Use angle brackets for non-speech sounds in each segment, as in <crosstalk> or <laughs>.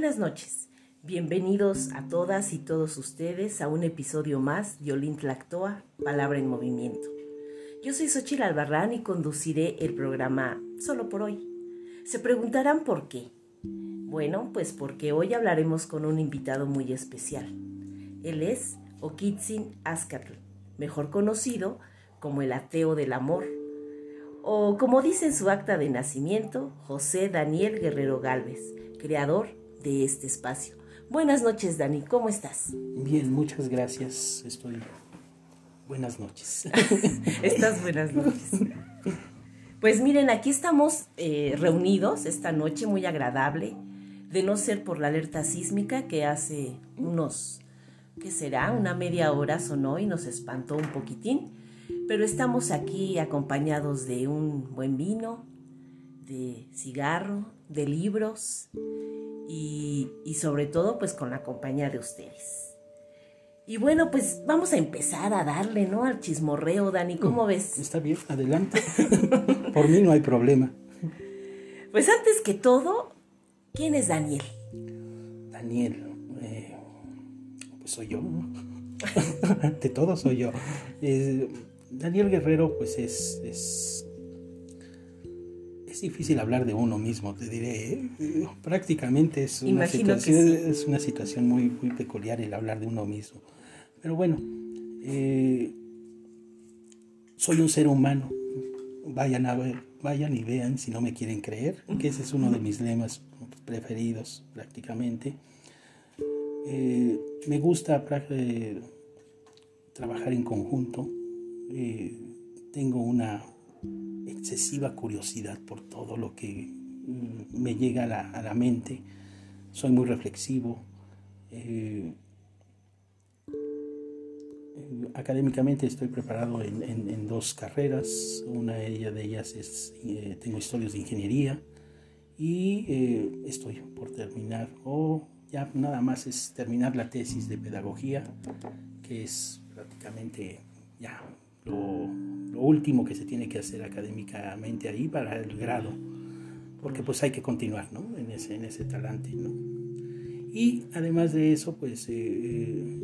Buenas noches. Bienvenidos a todas y todos ustedes a un episodio más de Olint Lactoa, Palabra en Movimiento. Yo soy Xochitl Albarrán y conduciré el programa solo por hoy. Se preguntarán por qué. Bueno, pues porque hoy hablaremos con un invitado muy especial. Él es Okitzin Azcatl, mejor conocido como el ateo del amor, o como dice en su acta de nacimiento, José Daniel Guerrero Galvez, creador de este espacio. Buenas noches, Dani, ¿cómo estás? Bien, muchas gracias. Estoy. Buenas noches. <laughs> Estás buenas noches. Pues miren, aquí estamos eh, reunidos esta noche muy agradable, de no ser por la alerta sísmica que hace unos, ¿qué será? Una media hora sonó y nos espantó un poquitín, pero estamos aquí acompañados de un buen vino, de cigarro, de libros y, y sobre todo pues con la compañía de ustedes. Y bueno, pues vamos a empezar a darle, ¿no? Al chismorreo, Dani, ¿cómo ves? Está bien, adelante. <laughs> Por mí no hay problema. Pues antes que todo, ¿quién es Daniel? Daniel, eh, pues soy yo. <laughs> De todo soy yo. Eh, Daniel Guerrero, pues es, es, es difícil hablar de uno mismo, te diré. ¿eh? Prácticamente es una, Imagino situación, sí. es una situación muy, muy peculiar el hablar de uno mismo. Pero bueno, eh, soy un ser humano. Vayan a ver, vayan y vean si no me quieren creer, que ese es uno de mis lemas preferidos prácticamente. Eh, me gusta eh, trabajar en conjunto. Tengo una excesiva curiosidad por todo lo que mm, me llega a la, a la mente. Soy muy reflexivo. Eh, eh, académicamente estoy preparado en, en- dos carreras. Una de ellas, es, eh, tengo estudios de ingeniería y estoy por terminar, o ya nada más es terminar la tesis de pedagogía, que es prácticamente ya lo, último que se tiene que hacer académicamente ahí para el grado, porque pues hay que continuar ¿no? en, ese, en ese talante. Y además de eso, pues eh, eh,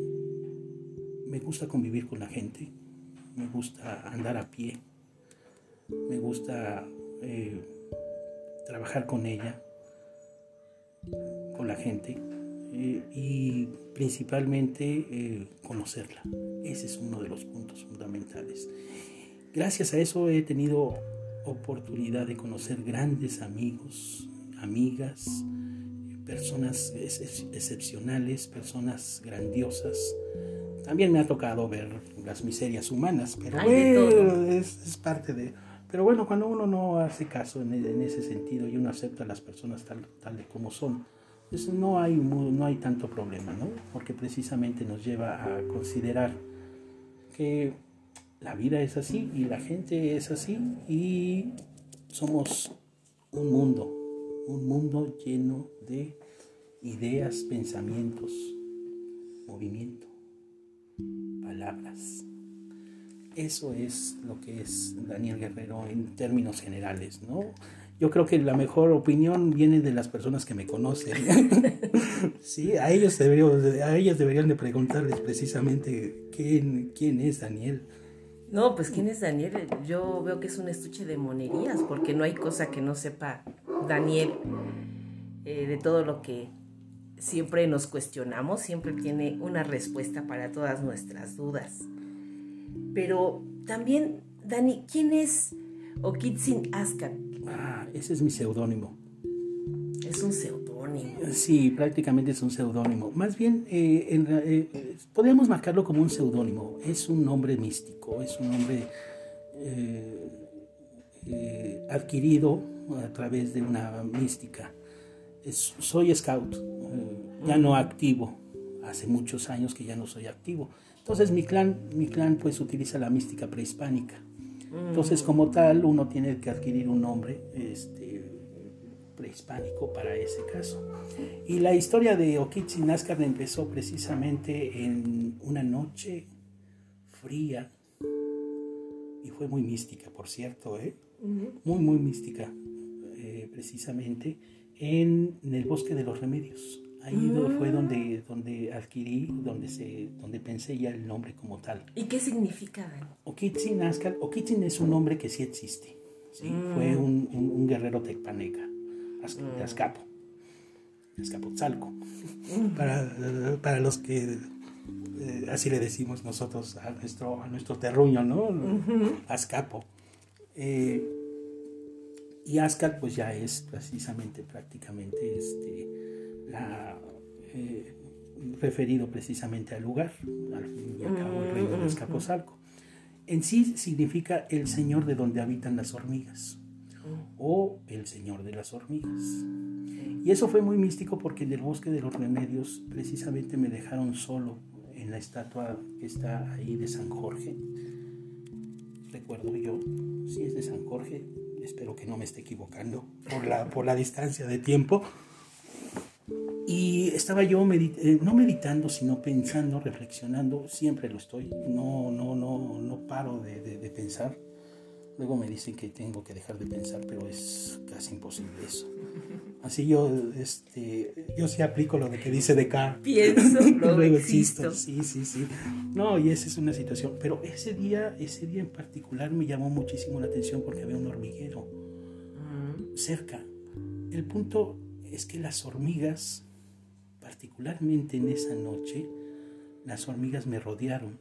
me gusta convivir con la gente, me gusta andar a pie, me gusta eh, trabajar con ella, con la gente eh, y principalmente eh, conocerla. Ese es uno de los puntos fundamentales. Gracias a eso he tenido oportunidad de conocer grandes amigos, amigas, personas ex- ex- excepcionales, personas grandiosas. También me ha tocado ver las miserias humanas, pero bueno, es, es parte de... Pero bueno, cuando uno no hace caso en, en ese sentido y uno acepta a las personas tal, tal como son, no hay, no hay tanto problema, ¿no? Porque precisamente nos lleva a considerar que la vida es así y la gente es así y somos un mundo, un mundo lleno de ideas, pensamientos, movimiento, palabras. Eso es lo que es Daniel Guerrero en términos generales, ¿no? Yo creo que la mejor opinión viene de las personas que me conocen. <laughs> sí, a ellos deberían, ellas deberían de preguntarles precisamente quién, es Daniel. No, pues ¿quién es Daniel? Yo veo que es un estuche de monerías, porque no hay cosa que no sepa Daniel eh, de todo lo que siempre nos cuestionamos, siempre tiene una respuesta para todas nuestras dudas. Pero también, Dani, ¿quién es Okitzin Askat? Ah, ese es mi seudónimo. Es un seudónimo. Sí, prácticamente es un seudónimo. Más bien, eh, en eh, podríamos marcarlo como un seudónimo. Es un nombre místico, es un nombre eh, adquirido a través de una mística. Es- soy scout, ya no activo. Hace muchos años que ya no soy activo. Entonces mi clan, mi clan pues utiliza la mística prehispánica. Entonces como tal uno tiene que adquirir un nombre este, prehispánico para ese caso. Y la historia de Okichi Nazcar empezó precisamente en una noche fría y fue muy mística, por cierto, ¿eh? muy, muy mística, eh, precisamente en, en el bosque de los remedios, Ahí do- fue donde, donde adquirí, donde, se, donde pensé ya el nombre como tal. ¿Y qué significa, Dani? Okitzin Azcal, Okitzin es un nombre que sí existe. ¿sí? Fue un, un- un guerrero tecpaneca, de Azcapo, de Azcapotzalco. <laughs> Para, para los que eh, así le decimos nosotros a nuestro, a nuestro terruño, ¿no? Azcapo. Eh, y Azcal pues ya es precisamente, prácticamente, este, la, eh, referido precisamente al lugar, al fin y al cabo el reino de Azcapotzalco. En sí significa el señor de donde habitan las hormigas o el señor de las hormigas. Y eso fue muy místico porque en el bosque de los remedios precisamente me dejaron solo en la estatua que está ahí de San Jorge. Recuerdo yo, si es de San Jorge, espero que no me esté equivocando por la, por la distancia de tiempo. Y estaba yo medi- eh, no meditando, sino pensando, reflexionando, siempre lo estoy, no, no, no, no paro de, de- de pensar. Luego me dicen que tengo que dejar de pensar, pero es casi imposible eso. Así yo, este, yo sí aplico lo de que dice de acá. Pienso, <laughs> luego existo. Sí, sí, sí. No, y esa es una situación. Pero ese día, ese día en particular me llamó muchísimo la atención porque había un hormiguero cerca. El punto es que las hormigas, particularmente en esa noche, las hormigas me rodearon.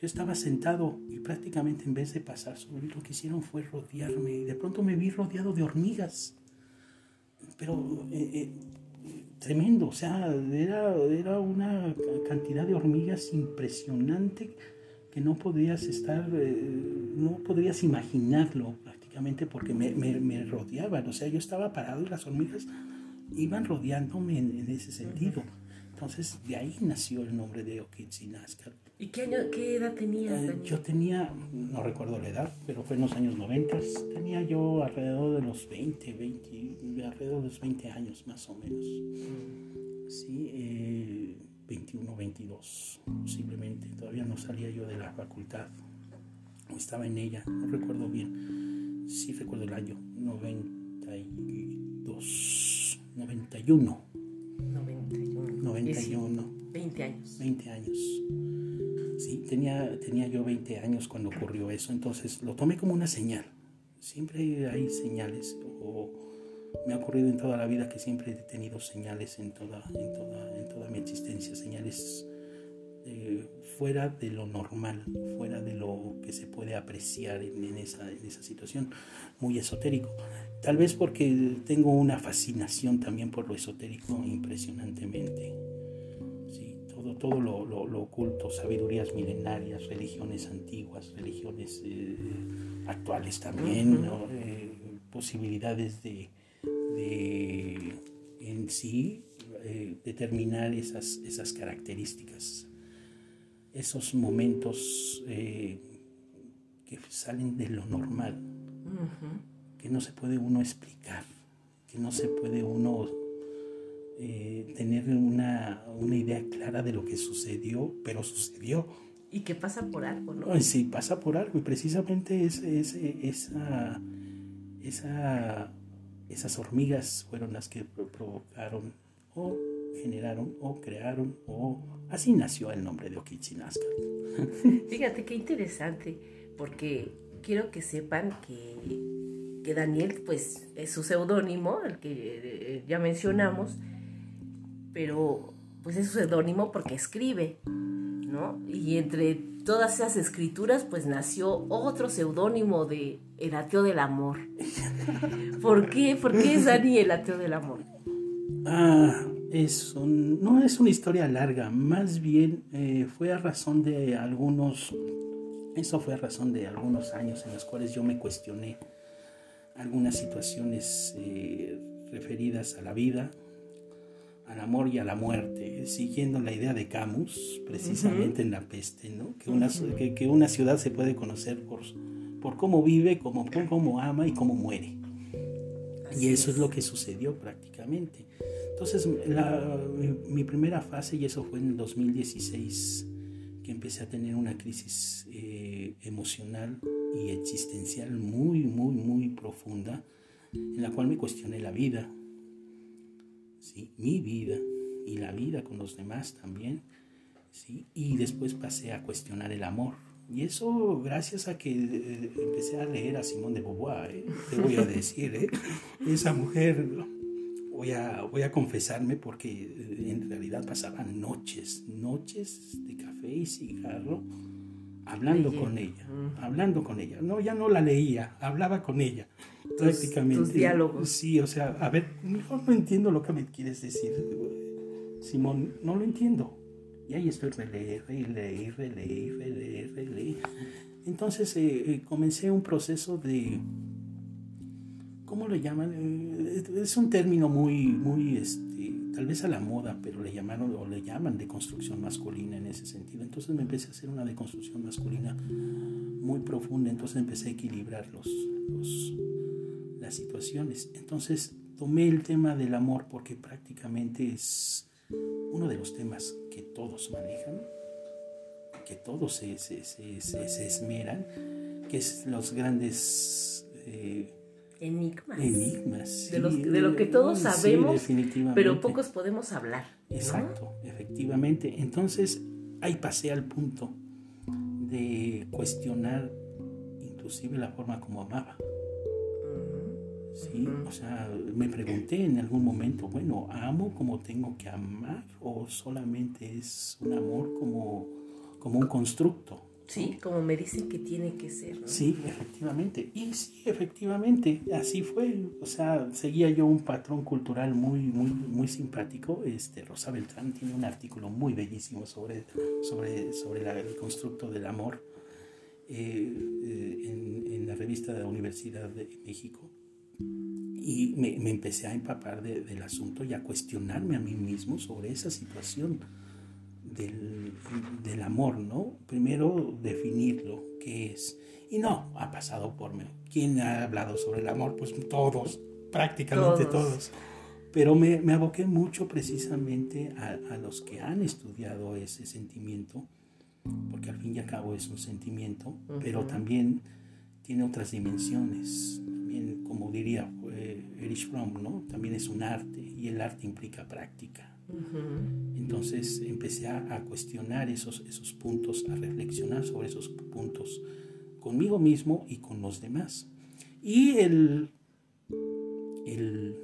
Yo estaba sentado y prácticamente en vez de pasar sobre mí, lo que hicieron fue rodearme. Y de pronto me vi rodeado de hormigas. Pero eh, eh, tremendo, o sea, era, era una cantidad de hormigas impresionante que no podías estar, eh, no podrías imaginarlo prácticamente porque me, me- me rodeaban, o sea, yo estaba parado y las hormigas iban rodeándome en, en ese sentido. Entonces, de ahí nació el nombre de Okitzinazca. ¿Y qué, año, qué edad tenías, Eh, yo tenía, no recuerdo la edad, pero fue en los años 90, tenía yo alrededor de los 20, 20, alrededor de los 20 años más o menos. Sí, eh, 21, 22 posiblemente. Todavía no salía yo de la facultad. Estaba en ella, no recuerdo bien. Sí recuerdo el año, 92, 91, 91. 91. 20 años. 20 años. Sí, tenía, tenía yo 20 años cuando ocurrió eso, entonces lo tomé como una señal. Siempre hay señales, o me ha ocurrido en toda la vida que siempre he tenido señales en toda, en toda, en toda mi existencia, señales eh, fuera de lo normal, fuera de lo que se puede apreciar en, en esa, en esa situación, muy esotérico. Tal vez porque tengo una fascinación también por lo esotérico impresionantemente. Sí, todo, todo lo, lo- lo oculto, sabidurías milenarias, religiones antiguas, religiones eh, actuales también, ¿no? Eh, posibilidades de, de en sí eh, determinar esas, esas características, esos momentos que salen de lo normal, que no se puede uno explicar, que no se puede uno eh, tener una, una idea clara de lo que sucedió, pero sucedió. Y que pasa por algo, ¿no? Sí, pasa por algo y precisamente es, es- esa, esa, esas hormigas fueron las que pro- provocaron o generaron o crearon o así nació el nombre de Okichinasca. <laughs> Fíjate qué interesante, porque quiero que sepan que, que Daniel, pues, es su seudónimo, el que eh, ya mencionamos, pero pues es su seudónimo porque escribe, ¿no? Y entre todas esas escrituras, pues nació otro seudónimo de El ateo del amor. <laughs> ¿Por qué? ¿Por qué es Dani el ateo del amor? Ah, es un- no es una historia larga, más bien eh, fue a razón de algunos, eso fue a razón de algunos años en los cuales yo me cuestioné algunas situaciones eh, referidas a la vida, al amor y a la muerte, siguiendo la idea de Camus, precisamente en La Peste, ¿no? que, una, que, que una ciudad se puede conocer por, por cómo vive, cómo, cómo ama y cómo muere. Así Y eso es lo que sucedió prácticamente. Entonces, la- mi, mi primera fase, y eso fue en el 2016, que empecé a tener una crisis eh, emocional y existencial muy, muy, muy profunda, en la cual me cuestioné la vida, ¿sí? mi vida, y la vida con los demás también. ¿sí? Y después pasé a cuestionar el amor. Y eso gracias a que eh, empecé a leer a Simón de Beauvoir, ¿eh? te voy a decir, ¿eh? esa mujer, voy a, voy a confesarme porque eh, en realidad pasaban noches, noches de café y cigarro hablando con ella, hablando con ella. No, ya no la leía, hablaba con ella, prácticamente. Tus diálogos. Sí, o sea, a ver, no, no entiendo lo que me quieres decir, Simón, no lo entiendo. Y ahí estoy releer, releer, releer, releer, releer. Entonces eh, eh, comencé un proceso de, ¿cómo le llaman? Eh, es un término muy, muy, este, tal vez a la moda, pero le llamaron o le llaman de construcción masculina en ese sentido. Entonces me empecé a hacer una deconstrucción masculina muy profunda, entonces empecé a equilibrar los, los, las situaciones. Entonces tomé el tema del amor porque prácticamente es uno de los temas que todos manejan, que todos se, se, se, se esmeran, que es los grandes... Eh, enigmas. Enigmas. De, los, de, lo que todos sabemos, pero pocos podemos hablar. Exacto, efectivamente. Entonces, ahí pasé al punto de cuestionar inclusive la forma como amaba. Sí, o sea, me pregunté en algún momento, bueno, ¿amo como tengo que amar o solamente es un amor como, como un constructo? Sí, como me dicen que tiene que ser. Sí, efectivamente. Y sí, efectivamente, así fue. O sea, seguía yo un patrón cultural muy, muy, muy simpático. Este, Rosa Beltrán tiene un artículo muy bellísimo sobre, sobre, sobre el constructo del amor eh, eh, en, en la revista de la Universidad de México y me, me empecé a empapar de, del asunto y a cuestionarme a mí mismo sobre esa situación del, del, amor, ¿no? Primero definirlo, qué es. Y no, ha pasado por mí. ¿Quién ha hablado sobre el amor? Pues todos, prácticamente todos. todos. Pero me, me, aboqué mucho precisamente a, a, los que han estudiado ese sentimiento, porque al fin y al cabo es un sentimiento, uh -huh. pero también tiene otras dimensiones como diría eh, Erich Fromm, ¿no? También es un arte y el arte implica práctica. Entonces empecé a, a, cuestionar esos, esos puntos, a reflexionar sobre esos puntos conmigo mismo y con los demás. Y el, el,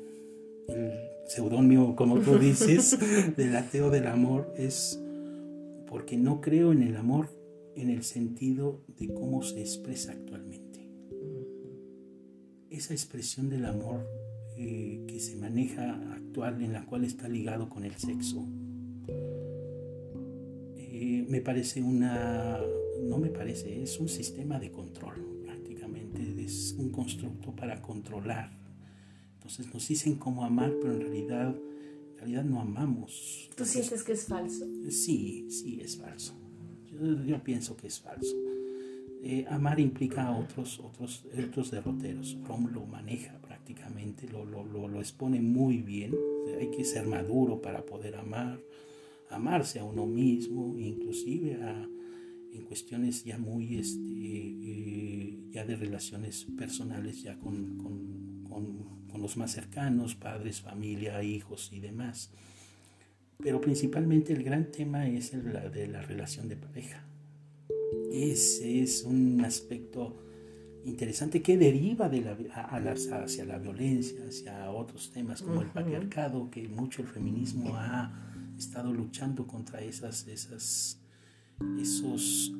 el seudónimo, como tú <laughs> dices, del ateo del amor es porque no creo en el amor en el sentido de cómo se expresa actualmente. Esa expresión del amor eh, que se maneja actual, en la cual está ligado con el sexo, eh, me parece una, no me parece, es un sistema de control prácticamente, es un constructo para controlar. Entonces nos dicen cómo amar, pero en realidad, en realidad no amamos. ¿Tú sientes que es falso? Sí, sí, es falso. Yo, yo pienso que es falso. Eh, amar implica otros, otros, otros derroteros. Fromm lo maneja prácticamente, lo, lo, lo, expone muy bien. Hay que ser maduro para poder amar, amarse a uno mismo, inclusive a, en cuestiones ya muy, este, eh, ya de relaciones personales, ya con, con, con, con los más cercanos, padres, familia, hijos y demás. Pero principalmente el gran tema es el de la relación de pareja ese es un aspecto interesante que deriva de la, a, a hacia la violencia, hacia otros temas como uh -huh. el patriarcado, que mucho el feminismo ha estado luchando contra esas, esas, esos,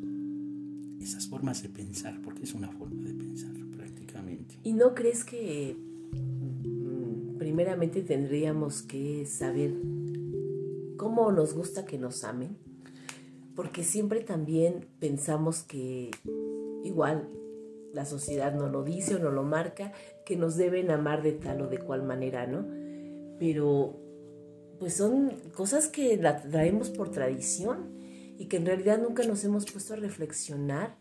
esas formas de pensar, porque es una forma de pensar prácticamente. ¿Y no crees que mm, primeramente tendríamos que saber cómo nos gusta que nos amen? porque siempre también pensamos que igual la sociedad no lo dice o no lo marca, que nos deben amar de tal o de cual manera, ¿no? Pero pues son cosas que la traemos por tradición y que en realidad nunca nos hemos puesto a reflexionar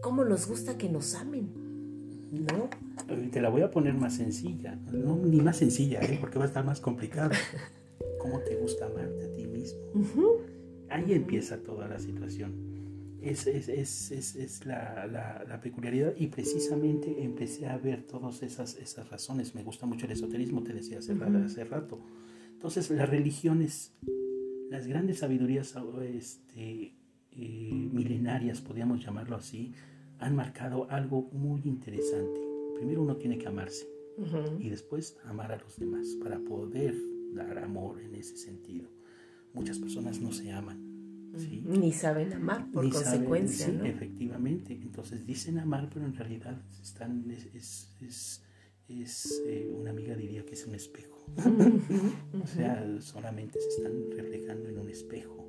cómo nos gusta que nos amen, ¿no? Te la voy a poner más sencilla, no ni más sencilla, ¿eh? porque va a estar más complicado. ¿Cómo te gusta amarte a ti mismo? Uh -huh. Ahí empieza toda la situación. Es, es, es, es la, la, la, peculiaridad y precisamente empecé a ver todas esas, esas razones. Me gusta mucho el esoterismo, te decía hace, uh -huh. hace rato. Entonces las religiones, las grandes sabidurías este, eh, milenarias, podríamos llamarlo así, han marcado algo muy interesante. Primero uno tiene que amarse y después amar a los demás para poder dar amor en ese sentido. Muchas personas no se aman. Ni saben amar por consecuencia. Efectivamente. Entonces dicen amar, pero en realidad están, es, es, es eh, una amiga diría que es un espejo. o sea, solamente se están reflejando en un espejo.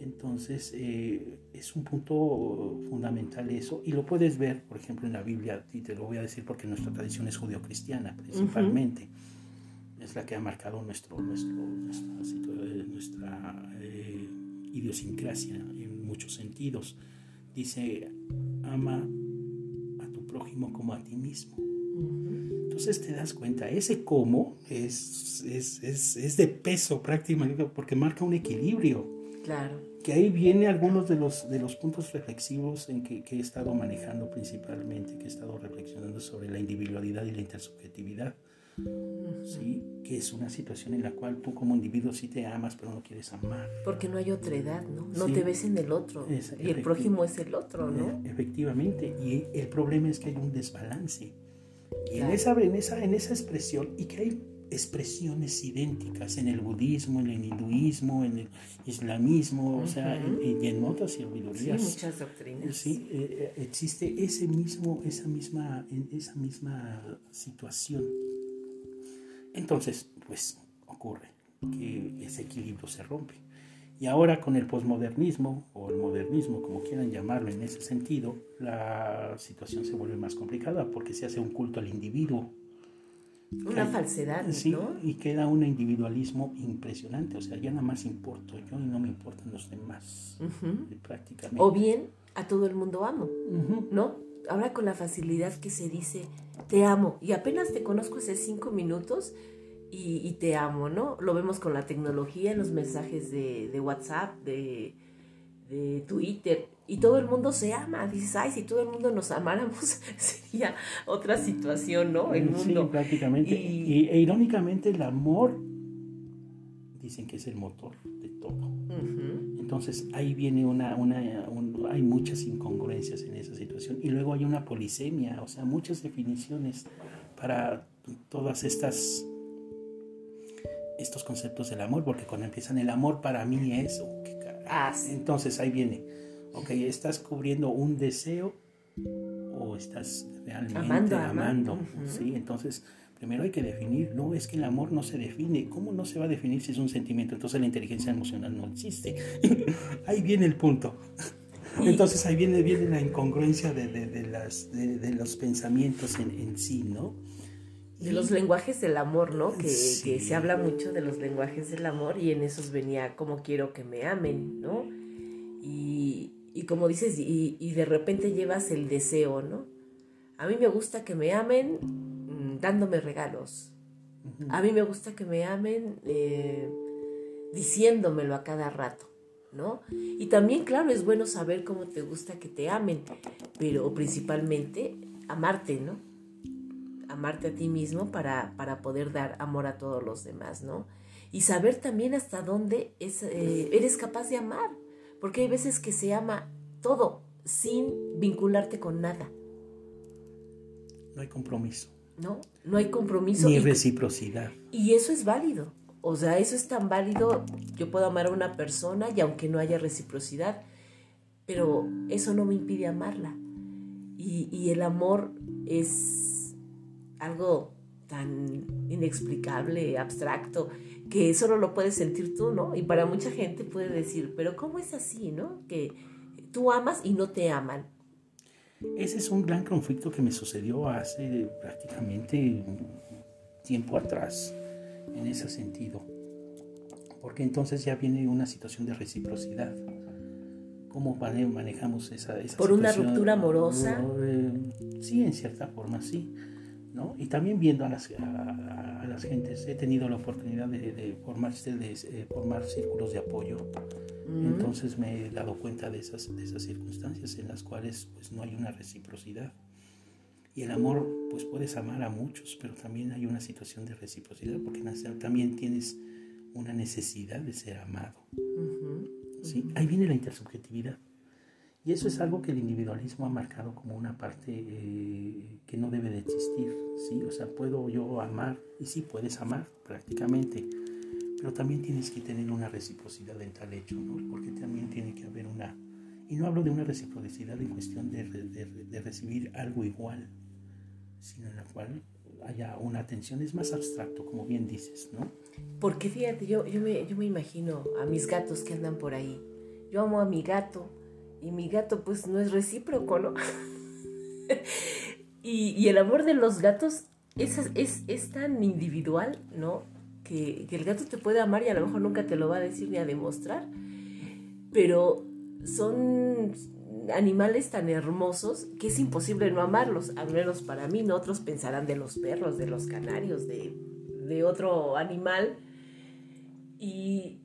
Entonces, eh, es un punto fundamental eso, y lo puedes ver, por ejemplo, en la Biblia, y te lo voy a decir porque nuestra tradición es judeocristiana principalmente, es la que ha marcado nuestro, nuestro, nuestra, eh, idiosincrasia en muchos sentidos. Dice, ama a tu prójimo como a ti mismo. Entonces te das cuenta, ese cómo es, es, es, es de peso prácticamente porque marca un equilibrio. Claro. Que ahí viene algunos de los, de los puntos reflexivos en que, que, he estado manejando principalmente, que he estado reflexionando sobre la individualidad y la intersubjetividad. ¿Sí? Que es una situación en la cual tú como individuo sí te amas, pero no quieres amar. Porque no hay otra edad, ¿no? No te ves en el otro. y el prójimo es el otro, ¿no? Efectivamente. Y el problema es que hay un desbalance. Y en, esa, en, esa, en esa expresión, y que hay expresiones idénticas en el budismo, en el hinduismo, en el islamismo, o sea, y en otras sabidurías. Sí, muchas doctrinas. Sí, eh, eh, existe ese mismo, esa misma, esa misma situación. Entonces, pues ocurre que ese equilibrio se rompe. Y ahora con el posmodernismo o el modernismo, como quieran llamarlo en ese sentido, la situación se vuelve más complicada porque se hace un culto al individuo una falsedad, sí, Y queda un individualismo impresionante. O sea, ya nada más importo yo y no me importan los demás. Prácticamente. O bien a todo el mundo amo, ¿no? Ahora con la facilidad que se dice, te amo, y apenas te conozco hace cinco minutos y, te amo, ¿no? Lo vemos con la tecnología, en los mensajes de, de WhatsApp, de, de Twitter, y todo el mundo se ama. Dices, ay, si todo el mundo nos amáramos, <laughs> sería otra situación, ¿no? El mundo. Sí, prácticamente. Y, e irónicamente, el amor dicen que es el motor de todo. Entonces ahí viene una, una hay muchas incongruencias en esa situación. Y luego hay una polisemia, o sea, muchas definiciones para todas estas estos conceptos del amor, porque cuando empiezan el amor para mí es, oh, ah, entonces ahí viene ok, ¿estás cubriendo un deseo o estás realmente amando? ¿sí? Entonces, primero hay que definir, no es que el amor no se define, ¿cómo no se va a definir si es un sentimiento? Entonces la inteligencia emocional no existe. <laughs> ahí viene el punto. Entonces ahí viene, viene la incongruencia de, de, las, de los pensamientos en, en, sí, ¿no? De los lenguajes del amor, ¿no? Que, que, se habla mucho de los lenguajes del amor y en esos venía como quiero que me amen, ¿no? Y, y como dices, y, de repente llevas el deseo, ¿no? A mí me gusta que me amen dándome regalos. A mí me gusta que me amen eh, diciéndomelo a cada rato, ¿no? Y también, claro, es bueno saber cómo te gusta que te amen, pero principalmente amarte, ¿no? Amarte a ti mismo para, para poder dar amor a todos los demás, ¿no? Y saber también hasta dónde es, eh, eres capaz de amar porque hay veces que se ama todo sin vincularte con nada. No hay compromiso. No, no hay compromiso. Ni reciprocidad. Y eso es válido. O sea, eso es tan válido. Yo puedo amar a una persona y aunque no haya reciprocidad, pero eso no me impide amarla. Y, y el amor es algo tan inexplicable, abstracto, que solo lo puedes sentir tú, ¿no? Y para mucha gente puede decir, pero ¿cómo es así, ¿no? Que tú amas y no te aman. Ese es un gran conflicto que me sucedió hace prácticamente tiempo atrás, en ese sentido. Porque entonces ya viene una situación de reciprocidad. ¿Cómo manejamos esa, esa ¿Por una ruptura amorosa? Eh, sí, en cierta forma, sí ¿no? Y también viendo a las, a, las gentes, he tenido la oportunidad de, de, formarse, de formar círculos de apoyo. Mm. Entonces me he dado cuenta de esas, de esas circunstancias en las cuales pues no hay una reciprocidad. Y el amor, pues puedes amar a muchos, pero también hay una situación de reciprocidad, porque también tienes una necesidad de ser amado. ¿sí? Ahí viene la intersubjetividad. Y eso es algo que el individualismo ha marcado como una parte eh, que no debe de existir, ¿sí? O sea, puedo yo amar, y sí puedes amar prácticamente, pero también tienes que tener una reciprocidad en tal hecho, ¿no? Porque también tiene que haber una... Y no hablo de una reciprocidad en cuestión de, de recibir algo igual, sino en la cual haya una atención, es más abstracto, como bien dices, ¿no? Porque fíjate, yo, yo, me, yo me imagino a mis gatos que andan por ahí. Yo amo a mi gato y mi gato pues no es recíproco, ¿no? <laughs> y, el amor de los gatos es, es, es tan individual, ¿no? Que, el gato te puede amar y a lo mejor nunca te lo va a decir ni a demostrar. Pero son animales tan hermosos que es imposible no amarlos, al menos para mí, ¿no? Otros pensarán de los perros, de los canarios, de, otro animal. Y,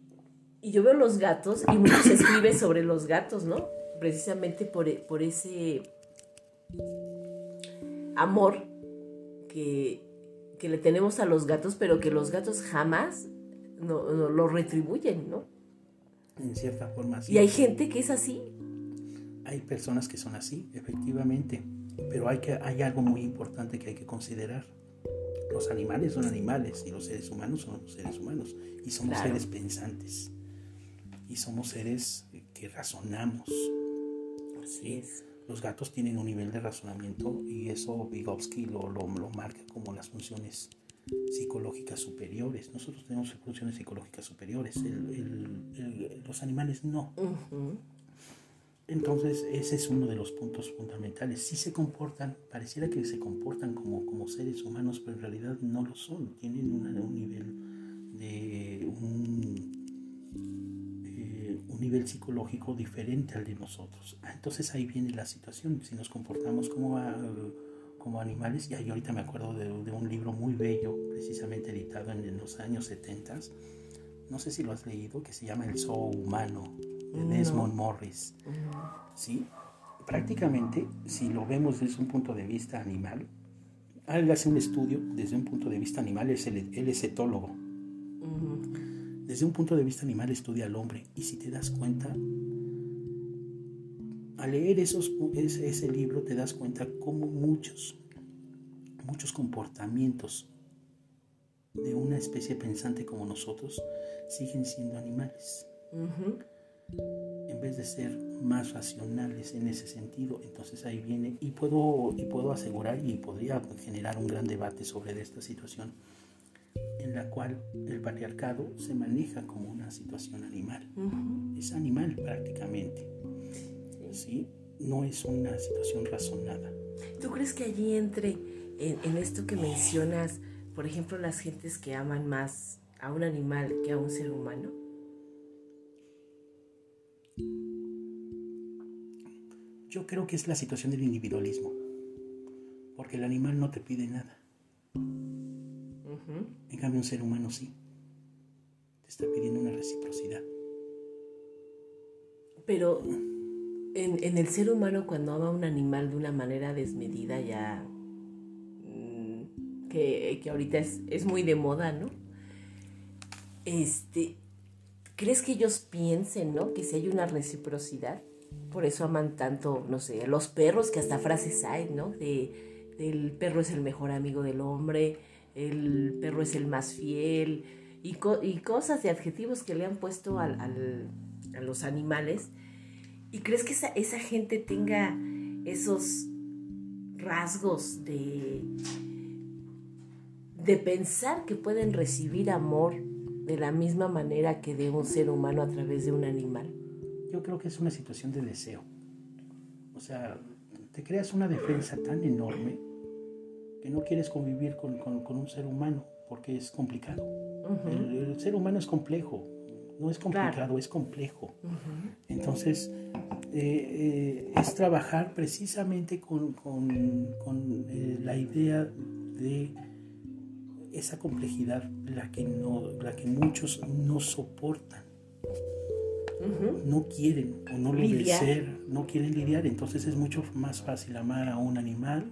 yo veo los gatos y mucho se escribe sobre los gatos, ¿no? Precisamente por ese amor que, que, le tenemos a los gatos, pero que los gatos jamás no, lo retribuyen, ¿no? En cierta forma, sí. Y hay gente que es así, hay personas que son así, efectivamente, pero hay, que, hay algo muy importante que hay que considerar. Los animales son animales y los seres humanos son seres humanos y somos seres pensantes y somos seres que razonamos. Así es. Los gatos tienen un nivel de razonamiento y eso Vygotsky lo, lo, marca como las funciones psicológicas superiores. Nosotros tenemos funciones psicológicas superiores, los animales no. Entonces, ese es uno de los puntos fundamentales. Si se comportan, pareciera que se comportan como, como seres humanos, pero en realidad no lo son. Tienen un nivel de un, un, nivel psicológico diferente al de nosotros. Ah, entonces ahí viene la situación. Si nos comportamos como, ah, como animales, y ahorita me acuerdo de, de, un libro muy bello, precisamente editado en, los años 70, no sé si lo has leído, que se llama El Zoo Humano de Desmond Morris. ¿Sí? Prácticamente, si lo vemos desde un punto de vista animal, él hace un estudio desde un punto de vista animal, es él es etólogo. Desde un punto de vista animal estudia al hombre y si te das cuenta, al leer esos, ese, ese libro te das cuenta cómo muchos, muchos comportamientos de una especie pensante como nosotros siguen siendo animales en vez de ser más racionales en ese sentido. Entonces ahí viene, y puedo, y puedo asegurar y podría generar un gran debate sobre esta situación en la cual el patriarcado se maneja como una situación animal. Es animal prácticamente. ¿sí? No es una situación razonada. ¿Tú crees que allí entre en, en esto que mencionas, por ejemplo, las gentes que aman más a un animal que a un ser humano? Yo creo que es la situación del individualismo, porque el animal no te pide nada. En cambio, un ser humano sí. Te está pidiendo una reciprocidad. Pero en, el ser humano, cuando ama a un animal de una manera desmedida, ya. Mm, que, que ahorita es, es muy de moda, ¿no? Este, ¿Crees que ellos piensen, ¿no? Que si hay una reciprocidad, por eso aman tanto, no sé, los perros, que hasta frases hay, ¿no? De, el perro es el mejor amigo del hombre, el perro es el más fiel, y, y cosas de adjetivos que le han puesto a los animales. ¿Y crees que esa, esa gente tenga esos rasgos de, de pensar que pueden recibir amor de la misma manera que de un ser humano a través de un animal? Yo creo que es una situación de deseo. O sea, te creas una defensa tan enorme que no quieres convivir con, un ser humano porque es complicado. el, ser humano es complejo, no es complicado, es complejo. Entonces, eh, eh, es trabajar precisamente con, eh, la idea de esa complejidad la que, no, la que muchos no soportan. No quieren o no lo desean, no quieren lidiar. Entonces es mucho más fácil amar a un animal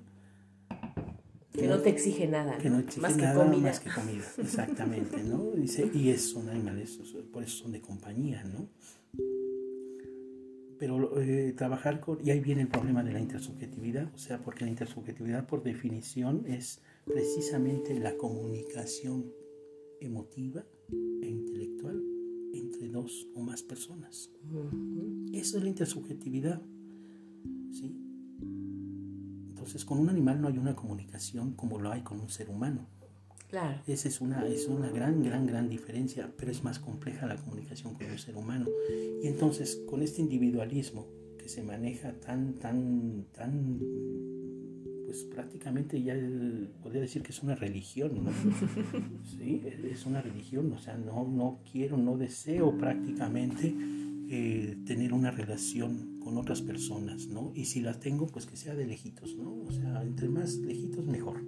Que, no, te exige nada. Que no exige más nada que comida. más que comida, <laughs> exactamente, ¿no? Dice, y es, son animales, por eso son de compañía, ¿no? Pero eh, trabajar con, y ahí viene el problema de la intersubjetividad, o sea, porque la intersubjetividad por definición es precisamente la comunicación emotiva e intelectual entre dos o más personas. Eso es la intersubjetividad. ¿sí? Entonces, con un animal no hay una comunicación como lo hay con un ser humano. Claro. Esa es una, es una gran, gran, gran diferencia, pero es más compleja la comunicación con un ser humano. Y entonces, con este individualismo que se maneja tan, tan, tan pues prácticamente ya podría decir que es una religión, ¿no? <laughs> Sí, es una religión, o sea, no, no quiero, no deseo prácticamente eh, tener una relación con otras personas, ¿no? Y si las tengo, pues que sea de lejitos, ¿no? O sea, entre más lejitos mejor.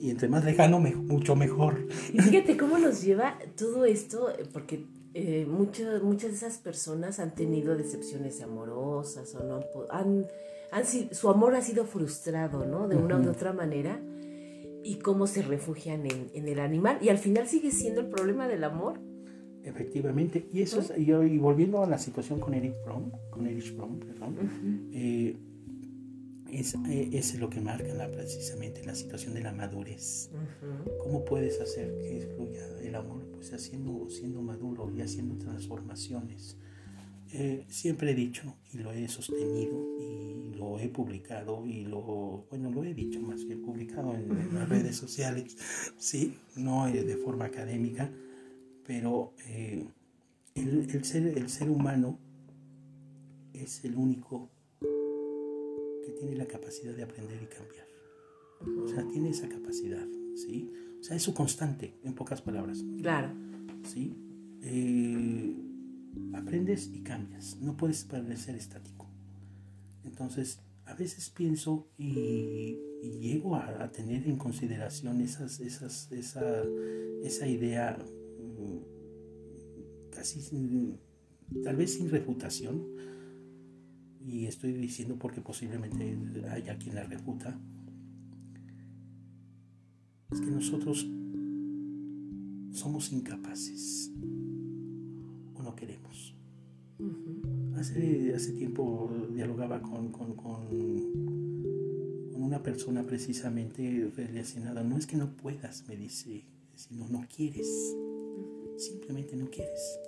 Y entre más lejano, mucho mejor. Y fíjate <laughs> cómo nos lleva todo esto, porque eh, muchas de esas personas han tenido decepciones amorosas o no han su amor ha sido frustrado, ¿no? De una u otra manera. Y cómo se refugian en, el animal. Y al final sigue siendo el problema del amor. Efectivamente. Y eso es, y, volviendo a la situación con Eric Fromm, con Erich Fromm, perdón, eh, eh, es, lo que marca precisamente la situación de la madurez. ¿Cómo puedes hacer que fluya el amor? Pues haciendo, siendo maduro y haciendo transformaciones. Eh, siempre he dicho y lo he sostenido y lo he publicado y lo, bueno, lo he dicho más que publicado en, las redes sociales, sí, no de forma académica, pero eh, el, ser, el ser humano es el único que tiene la capacidad de aprender y cambiar. O sea, tiene esa capacidad, ¿sí? O sea, es su constante, en pocas palabras. Claro. ¿Sí? aprendes y cambias, no puedes permanecer estático. Entonces, a veces pienso y, llego a, tener en consideración esas, esas, esa, esa idea casi tal vez sin refutación, y estoy diciendo porque posiblemente haya quien la refuta, es que nosotros somos incapaces o no queremos hace, hace tiempo dialogaba con, con, con, una persona precisamente relacionada. No es que no puedas, me dice, sino no quieres. Simplemente no quieres.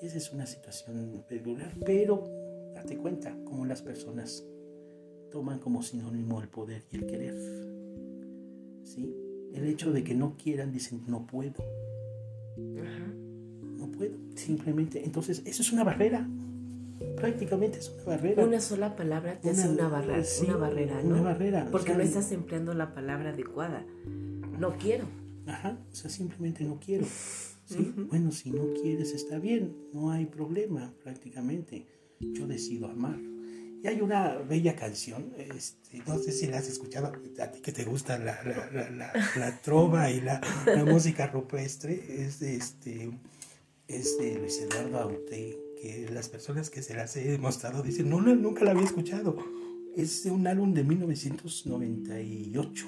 Esa es una situación peculiar, pero date cuenta cómo las personas toman como sinónimo el poder y el querer. ¿Sí? El hecho de que no quieran dicen no puedo. No puedo. Simplemente, entonces, eso es una barrera prácticamente es una barrera. Una sola palabra te hace una, barrera, una barrera, ¿no? Una barrera. Porque no estás empleando la palabra adecuada. No quiero. Ajá, o sea, simplemente no quiero. ¿Sí? Bueno, si no quieres está bien, no hay problema prácticamente. Yo decido amar. Y hay una bella canción, este, no sé si la has escuchado, a ti que te gusta la, la, la, la trova y la, música rupestre, es de, este, es de Luis Eduardo Aute las personas que se las he demostrado dicen, no, nunca la había escuchado. Es de un álbum de 1998,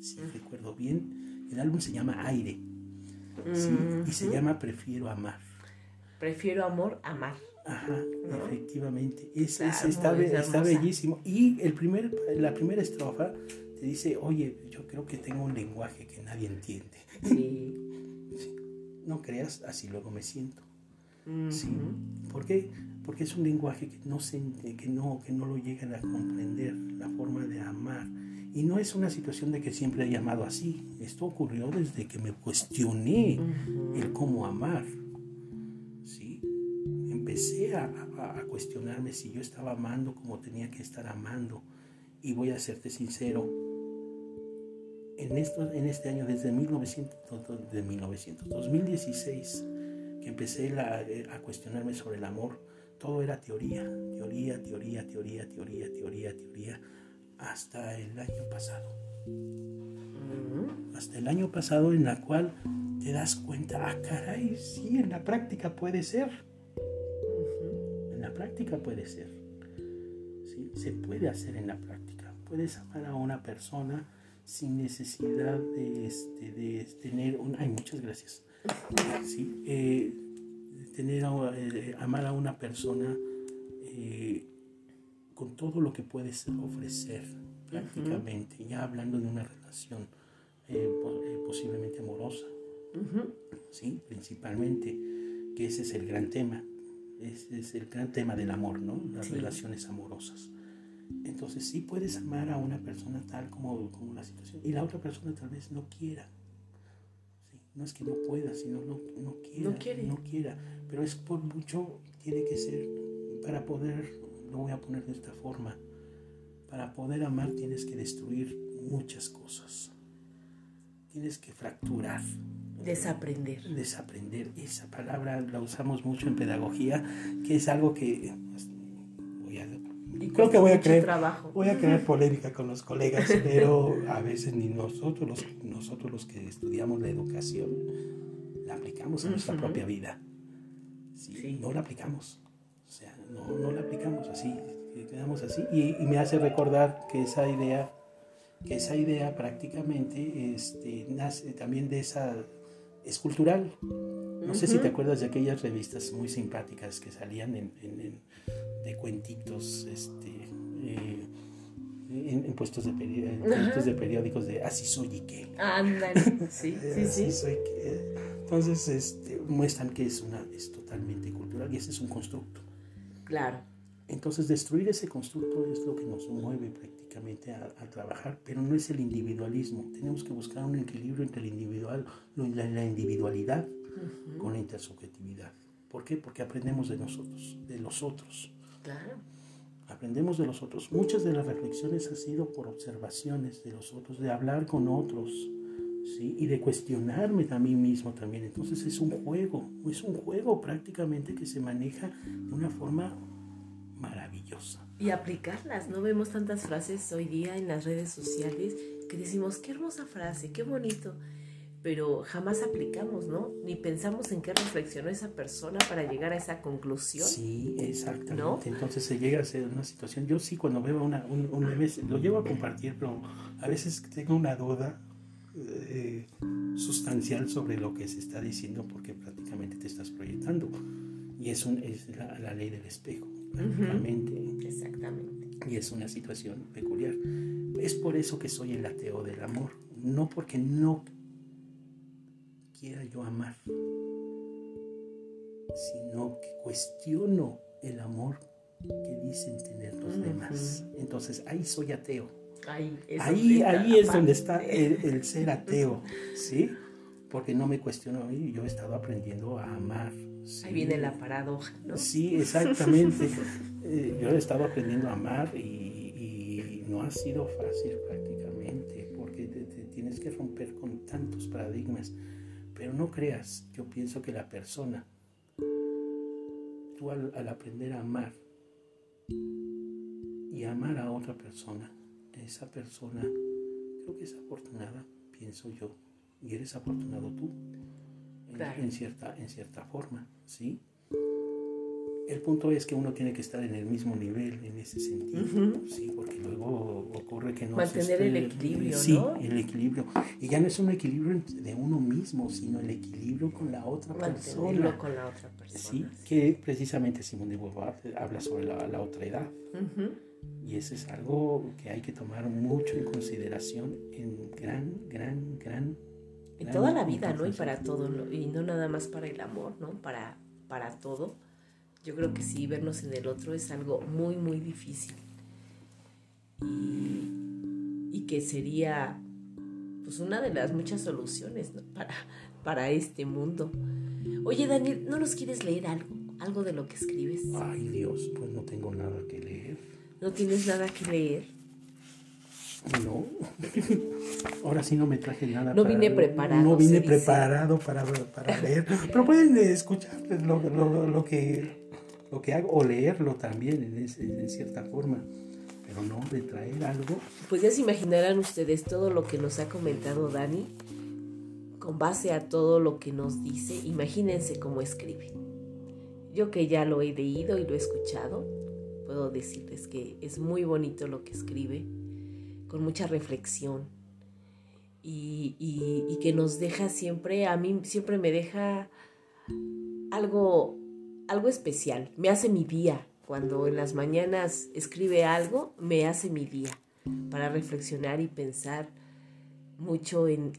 si recuerdo bien. El álbum se llama Aire. Y se llama Prefiero Amar. Prefiero amor, amar. Ajá, efectivamente. Es, está, bellísimo. Y el primer, la primera estrofa te dice, oye, yo creo que tengo un lenguaje que nadie entiende. sí. <laughs> No creas, así luego me siento. ¿sí? ¿Por qué? Porque es un lenguaje que no, se, que, no, que no lo llegan a comprender, la forma de amar. Y no es una situación de que siempre he llamado así. Esto ocurrió desde que me cuestioné el cómo amar. ¿sí? Empecé a, a, cuestionarme si yo estaba amando como tenía que estar amando. Y voy a serte sincero, en, esto, en este año, desde 1900, de 1900, 2016, que empecé eh, a cuestionarme sobre el amor, todo era teoría, teoría, teoría, teoría, teoría, teoría, teoría, hasta el año pasado. Hasta el año pasado en la cual te das cuenta, ah, caray, sí, en la práctica puede ser. En la práctica puede ser. ¿Sí? Se puede hacer en la práctica. Puedes amar a una persona sin necesidad de, este, de tener un... Ay, muchas gracias. Sí, eh, tener eh, amar a una persona eh, con todo lo que puedes ofrecer prácticamente, ya hablando de una relación posiblemente amorosa, sí, principalmente, que ese es el gran tema, ese es el gran tema del amor, ¿no? Las relaciones amorosas. Entonces sí puedes amar a una persona tal como, como la situación y la otra persona tal vez no quiera. No es que no pueda, sino no, no quiera. No quiere. No quiera. Pero es por mucho, tiene que ser, para poder, lo voy a poner de esta forma, para poder amar tienes que destruir muchas cosas. Tienes que fracturar. Desaprender. Desaprender. Esa palabra la usamos mucho en pedagogía, que es algo que creo que voy a creer voy a creer polémica con los colegas pero a veces ni nosotros los, nosotros los que estudiamos la educación la aplicamos en nuestra propia vida ¿sí? no la aplicamos o sea no, no la aplicamos así quedamos así y, me hace recordar que esa idea que esa idea prácticamente este, nace también de esa es cultural no sé si te acuerdas de aquellas revistas muy simpáticas que salían en, de cuentitos este, eh, en, puestos de, de periódicos de así soy y qué. Ándale, sí, <laughs> sí, sí. Soy Entonces este, muestran que es, una, es totalmente cultural y ese es un constructo. Claro. Entonces destruir ese constructo es lo que nos mueve prácticamente a, trabajar, pero no es el individualismo. Tenemos que buscar un equilibrio entre el individual, la, la individualidad con la intersubjetividad. ¿Por qué? Porque aprendemos de nosotros, de los otros. Claro. Aprendemos de los otros. Muchas de las reflexiones han sido por observaciones de los otros, de hablar con otros, ¿sí? Y de cuestionarme a mí mismo también. Entonces es un juego, es un juego prácticamente que se maneja de una forma maravillosa. Y aplicarlas, ¿no? Vemos tantas frases hoy día en las redes sociales que decimos, qué hermosa frase, qué bonito pero jamás aplicamos, ¿no? Ni pensamos en qué reflexionó esa persona para llegar a esa conclusión. Sí, exactamente. Entonces se llega a ser una situación. Yo sí, cuando veo una, un, un lo llevo a compartir, pero a veces tengo una duda eh, sustancial sobre lo que se está diciendo porque prácticamente te estás proyectando. Y es, un, es la, ley del espejo, prácticamente. Exactamente. Y es una situación peculiar. Es por eso que soy el ateo del amor. No porque no quiera yo amar, sino que cuestiono el amor que dicen tener los demás. Entonces ahí soy ateo. Ahí es, ahí, ahí es donde está el, ser ateo, ¿sí? Porque no me cuestiono, yo he estado aprendiendo a amar. Ahí viene la paradoja, ¿no? Sí, exactamente. <laughs> Eh, yo he estado aprendiendo a amar y, no ha sido fácil prácticamente, porque te tienes que romper con tantos paradigmas. Pero no creas, yo pienso que la persona, tú al, aprender a amar y amar a otra persona, esa persona. Creo que es afortunada, pienso yo, y eres afortunado tú, en, cierta, en cierta forma, ¿sí? El punto es que uno tiene que estar en el mismo nivel en ese sentido, sí, porque luego ocurre que no mantener el equilibrio, sí, el equilibrio. Y ya no es un equilibrio de uno mismo, sino el equilibrio con la otra persona, con la otra persona, sí, que precisamente Simón de Beauvoir habla sobre la, otra edad y eso es algo que hay que tomar mucho en consideración en gran, gran, gran en toda la vida, ¿no? Y para todo, y no nada más para el amor, ¿no? Para para todo yo creo que sí, vernos en el otro es algo muy, muy difícil. Y, que sería pues una de las muchas soluciones para, para este mundo. Oye, Daniel, ¿no nos quieres leer algo? Algo de lo que escribes. Ay, Dios, pues no tengo nada que leer. ¿No tienes nada que leer? No. <laughs> Ahora sí no me traje nada. No vine preparado. No vine preparado para, para, leer. Pero pueden escuchar lo, lo, lo que lo que hago, o leerlo también en, cierta forma, pero no de traer algo. Pues ya se imaginarán ustedes todo lo que nos ha comentado Dani, con base a todo lo que nos dice, imagínense cómo escribe. Yo que ya lo he leído y lo he escuchado, puedo decirles que es muy bonito lo que escribe, con mucha reflexión, y, que nos deja siempre, a mí siempre me deja algo, algo especial, me hace mi día. Cuando en las mañanas escribe algo, me hace mi día para reflexionar y pensar mucho en,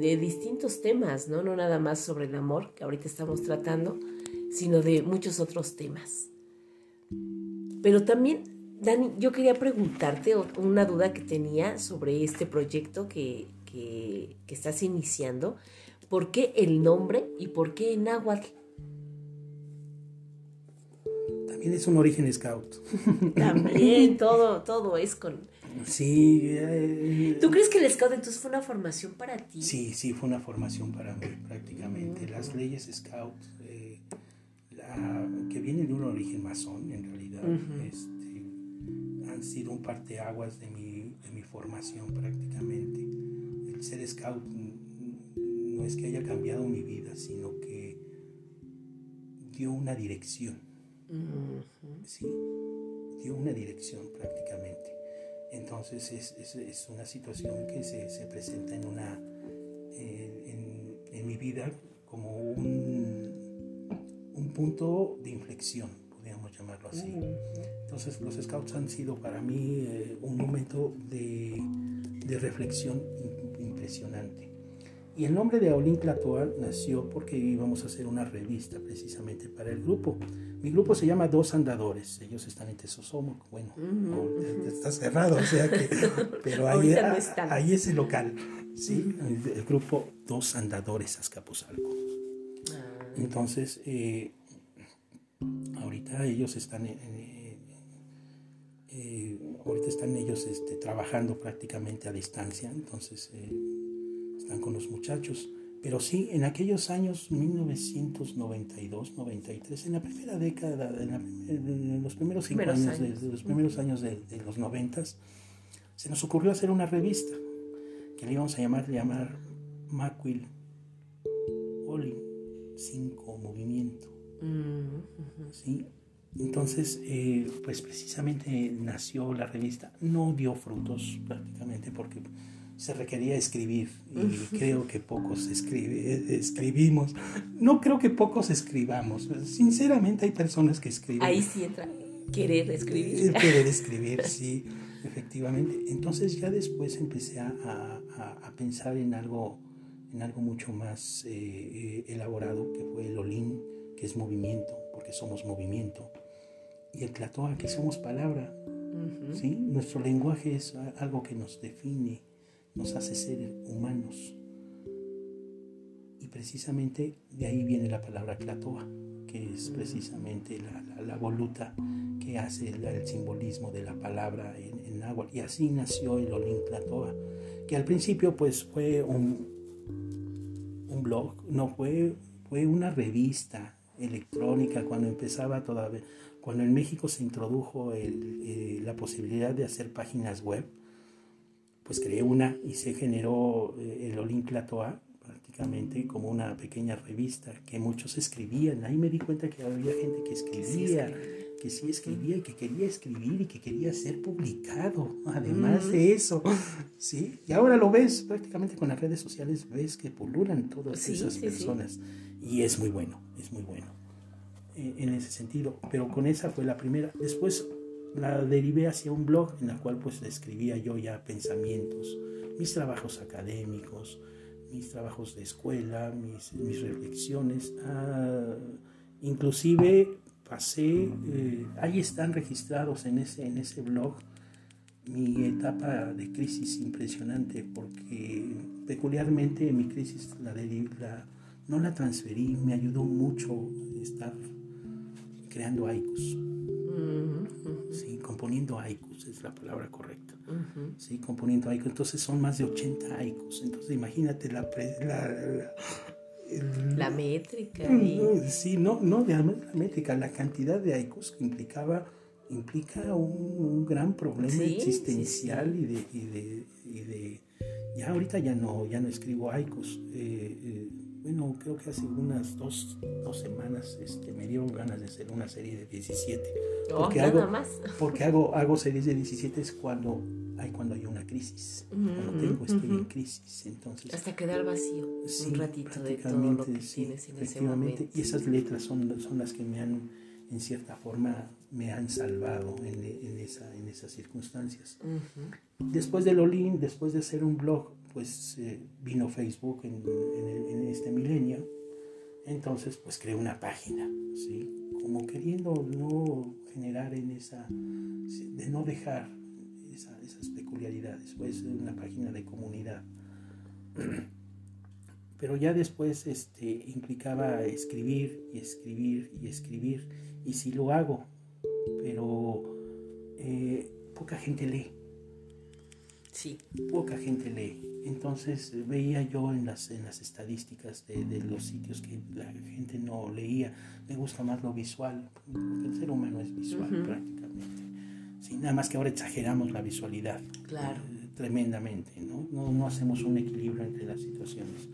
de distintos temas, ¿no? No nada más sobre el amor que ahorita estamos tratando, sino de muchos otros temas. Pero también, Dani, yo quería preguntarte una duda que tenía sobre este proyecto que, que, que estás iniciando. ¿Por qué el nombre y por qué en náhuatl? También es un origen scout. También, <laughs> todo, todo es con... Sí. Eh, ¿Tú crees que el scout entonces fue una formación para ti? Sí, sí, fue una formación para mí prácticamente. Las leyes scout, eh, que vienen de un origen masón en realidad, este, han sido un parteaguas de mi, de mi formación prácticamente. El ser scout no es que haya cambiado mi vida, sino que dio una dirección ¿sí? dio una dirección prácticamente. Entonces es, es, una situación que se, se, presenta en, una, en, en, mi vida como un, un, punto de inflexión, llamarlo así. Entonces los scouts han sido para mí eh, un momento de, de reflexión impresionante. Y el nombre de Aulín Tlatoa nació porque íbamos a hacer una revista precisamente para el grupo. Mi grupo se llama Dos Andadores. Ellos están en Tesosomo. Bueno, está cerrado, o sea que. <laughs> Pero ahí, ahí es el local. ¿sí? El, grupo Dos Andadores Azcapotzalco. Ah. Entonces, eh, ahorita ellos están en, eh, ahorita están ellos este, trabajando prácticamente a distancia. Entonces, eh, están con los muchachos. Pero sí, en aquellos años 1992, 93, en la primera década, en, los primeros cinco años, De, los primeros años de, los noventas, se nos ocurrió hacer una revista que le íbamos a llamar, llamar Macuil Oli 5 Movimiento. ¿Sí? Entonces, eh, pues precisamente nació la revista, no dio frutos prácticamente porque se requería escribir y creo que pocos escribe, escribimos. No creo que pocos escribamos. Sinceramente hay personas que escriben. Ahí sí entra querer escribir. Eh, querer escribir, sí, efectivamente. Entonces ya después empecé a, a, pensar en algo, en algo mucho más eh, eh, elaborado, que fue el Olín, que es movimiento, porque somos movimiento. Y el Tlatoa, que somos palabra. ¿sí? Nuestro lenguaje es algo que nos define nos hace ser humanos. Y precisamente de ahí viene la palabra clatoa, que es precisamente la, voluta que hace el, simbolismo de la palabra en, en agua. Y así nació el Olin Clatoa, que al principio pues fue un, un blog, no fue, fue una revista electrónica cuando empezaba todavía, cuando en México se introdujo eh, la posibilidad de hacer páginas web pues creé una y se generó eh, el Olin Platoa prácticamente como una pequeña revista que muchos escribían. Ahí me di cuenta que había gente que escribía, que sí escribía y que quería escribir y que quería ser publicado, además de eso. ¿sí? Y ahora lo ves prácticamente con las redes sociales, ves que pululan todas esas personas. Y es muy bueno, es muy bueno eh, en ese sentido. Pero con esa fue la primera. Después la derivé hacia un blog en el cual pues escribía yo ya pensamientos, mis trabajos académicos, mis trabajos de escuela, mis, mis reflexiones. Ah, inclusive pasé, eh, ahí están registrados en ese, en ese blog mi etapa de crisis impresionante porque peculiarmente mi crisis la, la no la transferí, me ayudó mucho estar creando haikus sí, componiendo haikus es la palabra correcta, sí, componiendo haikus, entonces son más de 80 haikus, entonces imagínate la, la, la, métrica. Sí, no, no la métrica, la cantidad de haikus que implicaba implica un, gran problema existencial Y, de, y, de, y, de, ya ahorita ya no ya no escribo haikus eh, eh, bueno creo que hace unas dos, semanas este, me dio ganas de hacer una serie de 17. Porque, hago, más. porque hago, hago series de 17 es cuando hay, cuando hay una crisis. cuando tengo, estoy en crisis. Entonces, Hasta quedar vacío un ratito de todo lo que tienes en ese momento. Y esas letras son, son las que me han, en cierta forma, me han salvado en, en, esa, en esas circunstancias. Después de Lolín, después de hacer un blog, pues eh, vino Facebook en, en, este milenio, entonces pues creé una página, ¿sí? Como queriendo no generar en esa, de no dejar esas peculiaridades, pues una página de comunidad. <clears throat> Pero ya después este, implicaba escribir y escribir y escribir, y sí lo hago, pero eh, poca gente lee. Sí. Poca gente lee. Entonces veía yo en las, en las estadísticas de, de, los sitios que la gente no leía. Me gusta más lo visual, porque el ser humano es visual prácticamente. Sí, nada más que ahora exageramos la visualidad. Claro. Eh, tremendamente, ¿no? ¿no? No hacemos un equilibrio entre las situaciones.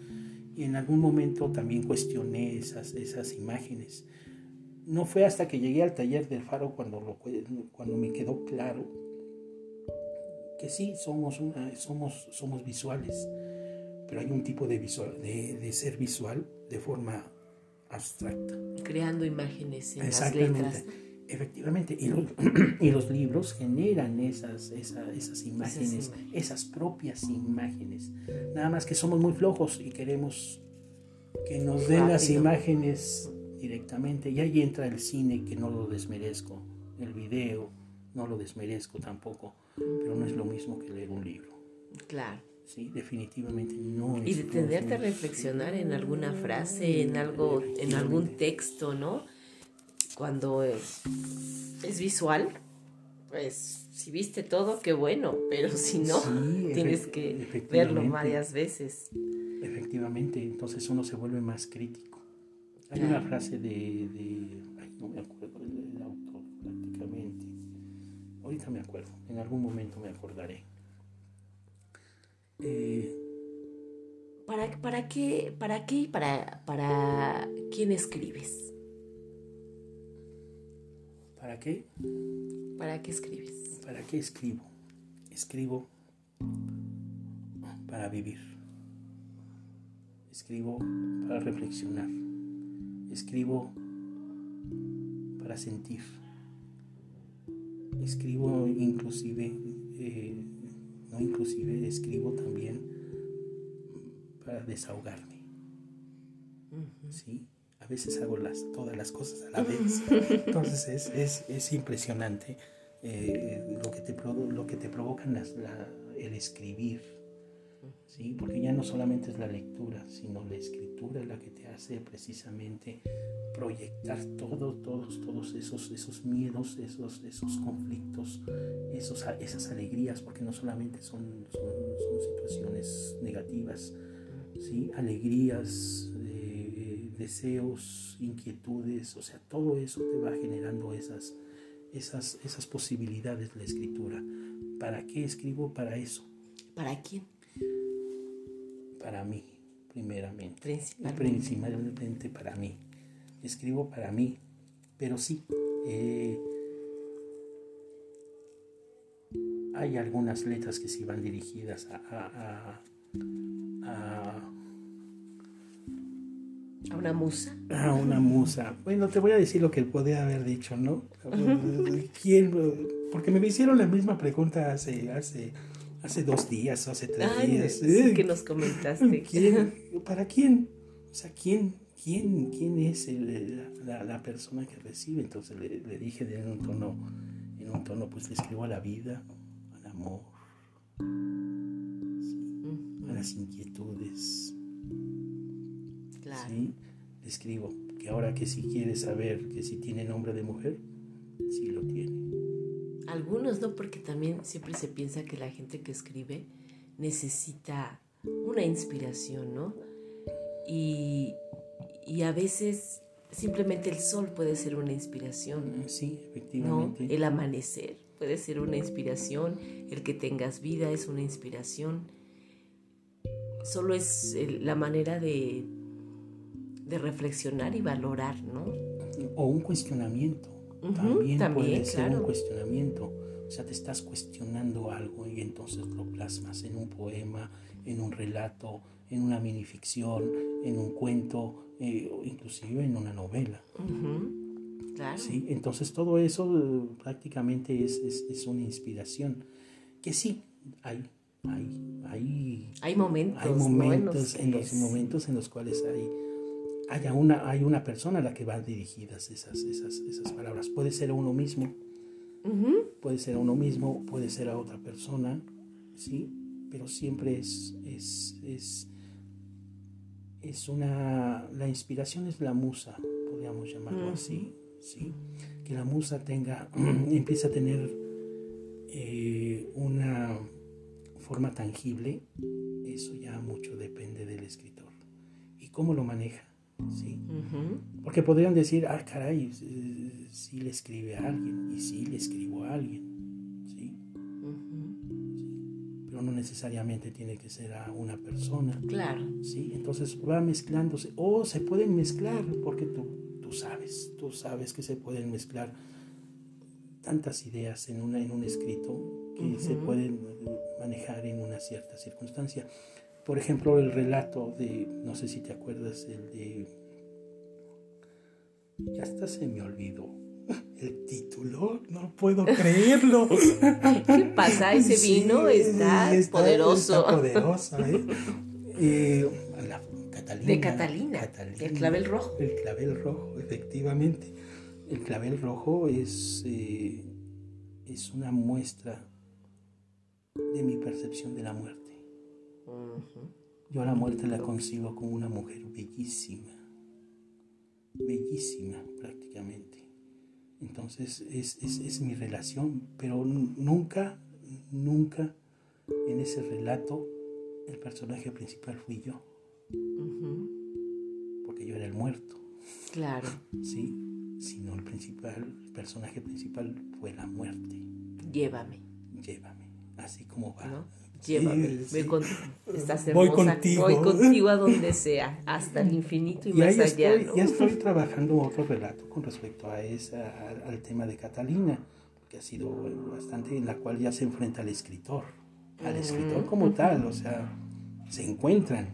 Y en algún momento también cuestioné esas, esas imágenes. No fue hasta que llegué al taller del faro cuando, lo, cuando me quedó claro que sí, somos, una, somos, somos visuales, pero hay un tipo de, visual, de, de ser visual de forma abstracta. Creando imágenes en las letras. Efectivamente, y los, <clears throat> y los, libros generan esas, esas, esas imágenes, esas propias imágenes. Nada más que somos muy flojos y queremos que nos den las imágenes directamente. Y ahí entra el cine, que no lo desmerezco, el video, no lo desmerezco tampoco, pero no es lo mismo que leer un libro. Claro. Sí, definitivamente no es. Y detenerte a reflexionar en alguna frase, en algo, en algún texto, ¿no? Cuando es, es visual, pues si viste todo, qué bueno, pero si no, <laughs> tienes que verlo varias veces. Efectivamente, entonces uno se vuelve más crítico. Hay una frase de, de ay, no me acuerdo del autor prácticamente. Ahorita me acuerdo, en algún momento me acordaré. Eh, ¿Para, ¿Para qué, para qué y para, para quién escribes? ¿Para qué? ¿Para qué escribes? ¿Para qué escribo? Escribo para vivir. Escribo para reflexionar. Escribo para sentir. Escribo inclusive, eh, no inclusive, escribo también para desahogarme. ¿Sí? A veces hago las, todas las cosas a la vez. <laughs> Entonces es, es, es impresionante eh, lo, que te, lo que te provocan las, el escribir. ¿sí? Porque ya no solamente es la lectura, sino la escritura la que te hace precisamente proyectar todo, todos, todos esos, esos miedos, esos, esos conflictos, esos, esas alegrías, porque no solamente son, son, son situaciones negativas, ¿sí? alegrías, deseos, inquietudes, o sea, todo eso te va generando esas, esas, esas posibilidades de la escritura. ¿Para qué escribo? Para eso. ¿Para quién? Para mí, primeramente. Principalmente. para mí. Escribo para mí, pero sí. Eh, hay algunas letras que sí van dirigidas a ¿A una musa? A una musa. Bueno, te voy a decir lo que él podía haber dicho, ¿no? ¿Quién? Porque me hicieron la misma pregunta hace, hace, hace dos días, hace tres días. Sí, que nos comentaste. ¿Quién? ¿Para quién? O sea, ¿quién, quién, quién es la, la, persona que recibe? Entonces le, le, dije en un tono, en un tono, pues le escribo a la vida, al amor, a las inquietudes ¿sí? escribo que ahora que si quiere saber que si tiene nombre de mujer, sí lo tiene. Algunos no, porque también siempre se piensa que la gente que escribe necesita una inspiración, ¿no? Y, y a veces simplemente el sol puede ser una inspiración. Sí, efectivamente. El amanecer puede ser una inspiración, el que tengas vida es una inspiración. Solo es la manera de de reflexionar y valorar, ¿no? O un cuestionamiento. también, puede ser un cuestionamiento. O sea, te estás cuestionando algo y entonces lo plasmas en un poema, en un relato, en una minificción, en un cuento, eh, inclusive en una novela. ¿Sí? Entonces todo eso eh, prácticamente es, es, una inspiración. Que sí, hay, hay, hay, hay momentos, hay momentos en, los, momentos en los cuales hay, haya una, hay una persona a la que van dirigidas esas, esas, esas palabras. Puede ser a uno mismo, puede ser a uno mismo, puede ser a otra persona, ¿sí? pero siempre es, es, es, es una, la inspiración es la musa, podríamos llamarlo así, ¿sí? que la musa tenga, <clears throat> empieza a tener eh, una forma tangible, eso ya mucho depende del escritor y cómo lo maneja. ¿Sí? Porque podrían decir, ah, caray, si le escribe a alguien, y si le escribo a alguien no necesariamente tiene que ser a una persona. Claro. ¿sí? Entonces va mezclándose, o se pueden mezclar, porque tú, tú sabes, tú sabes que se pueden mezclar tantas ideas en, una, en un escrito que se pueden manejar en una cierta circunstancia. Por ejemplo, el relato de, no sé si te acuerdas, el de... Ya hasta se me olvidó <laughs> el título, no puedo creerlo. <laughs> ¿Qué pasa? Ese vino está, poderoso. Está poderoso, ¿eh? eh la Catalina, de Catalina, el clavel rojo. El clavel rojo, efectivamente. El clavel rojo es, eh, es una muestra de mi percepción de la muerte. Yo a la muerte la concibo como una mujer bellísima, bellísima prácticamente entonces es, es, mi relación, pero nunca, nunca en ese relato el personaje principal fui yo. Porque yo era el muerto. Claro. <laughs> Sí, sino el principal, el personaje principal fue la muerte. Llévame. Llévame, así como va. Llévame, voy, contigo. Voy contigo a donde sea, hasta el infinito y, más allá. Ya estoy trabajando otro relato con respecto a esa, al, tema de Catalina, que ha sido bastante, en la cual ya se enfrenta al escritor, al escritor como tal, o sea, se encuentran.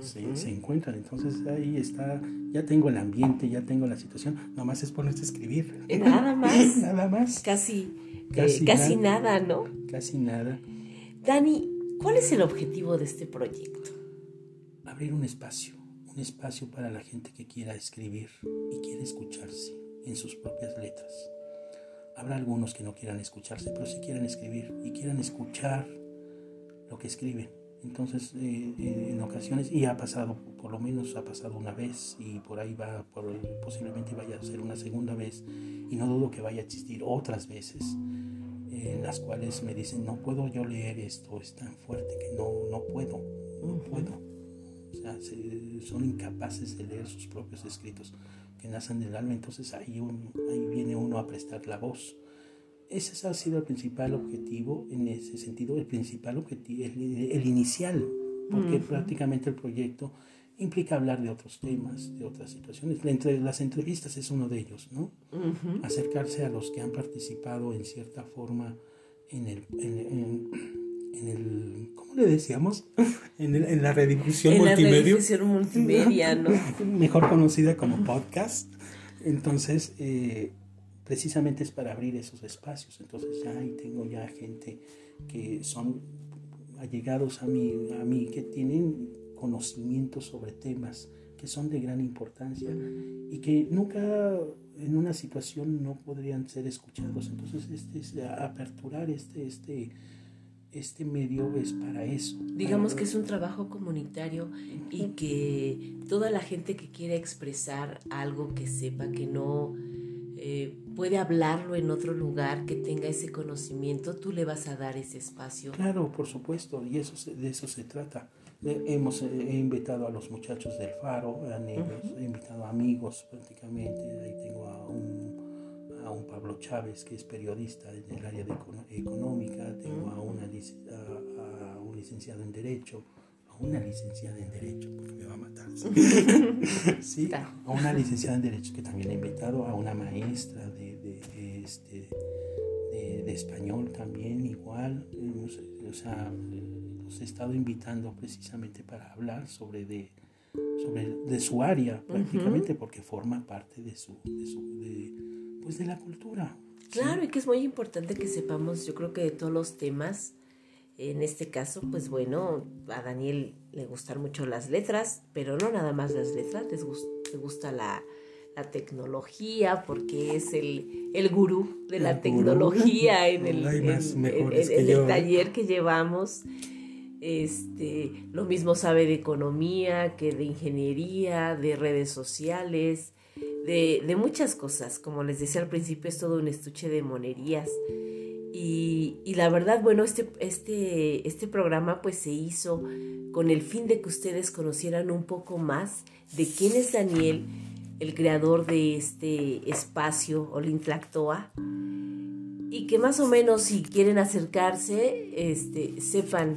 se, encuentran, entonces ahí está, ya tengo el ambiente, ya tengo la situación, nomás es ponerse a escribir. Nada más. <laughs> nada más. Casi, casi, casi nada, ¿no? Casi nada. Dani, ¿cuál es el objetivo de este proyecto? Abrir un espacio, un espacio para la gente que quiera escribir y quiera escucharse en sus propias letras. Habrá algunos que no quieran escucharse, pero sí quieran escribir y quieran escuchar lo que escriben. Entonces, eh, eh, en ocasiones, y ha pasado, por lo menos ha pasado una vez, y por ahí va, posiblemente vaya a ser una segunda vez, y no dudo que vaya a existir otras veces en las cuales me dicen, no puedo yo leer esto, es tan fuerte que no, no puedo, no puedo. O sea, son incapaces de leer sus propios escritos que nacen del alma, entonces ahí, ahí viene uno a prestar la voz. Ese ha sido el principal objetivo en ese sentido, el principal objetivo, el, inicial, porque prácticamente el proyecto implica hablar de otros temas, de otras situaciones. Entre las entrevistas es uno de ellos, ¿no? Acercarse a los que han participado en cierta forma en el, en, el ¿cómo le decíamos? <laughs> En, el, en la redifusión en multimedia. La redifusión multimedia, ¿no? <laughs> Mejor conocida como podcast. Entonces, eh, precisamente es para abrir esos espacios. Entonces ya ahí tengo ya gente que son allegados a mí, a mí que tienen conocimientos sobre temas que son de gran importancia y que nunca en una situación no podrían ser escuchados. Entonces, este es aperturar este, este, este medio es para eso. Digamos que es un trabajo comunitario y que toda la gente que quiera expresar algo que sepa que no eh, puede hablarlo en otro lugar, que tenga ese conocimiento, tú le vas a dar ese espacio. Claro, por supuesto, y eso de eso se trata. Hemos eh, he invitado a los muchachos del Faro, a he invitado a amigos prácticamente. Ahí tengo a un, a un Pablo Chávez, que es periodista en el área de económica. Tengo a, una, a, un licenciado en Derecho, a una licenciada en Derecho, porque me va a matar. Sí, <laughs> a una licenciada en Derecho que también he invitado, a una maestra de, de, este, de, español también, igual. O sea, los he estado invitando precisamente para hablar sobre de, sobre de su área prácticamente porque forma parte de su, de su de, pues de la cultura claro y que es muy importante que sepamos yo creo que de todos los temas en este caso, pues bueno, a Daniel le gustan mucho las letras, pero no nada más las letras, les gusta, le gusta la, tecnología porque es el, el gurú de la tecnología en <laughs> el, el taller que llevamos. Este, lo mismo sabe de economía, que de ingeniería, de redes sociales, de, muchas cosas. Como les decía al principio, es todo un estuche de monerías. Y, la verdad, bueno, este, este, este programa pues se hizo con el fin de que ustedes conocieran un poco más de quién es Daniel, el creador de este espacio Olintlactoa, y que más o menos si quieren acercarse, este, sepan,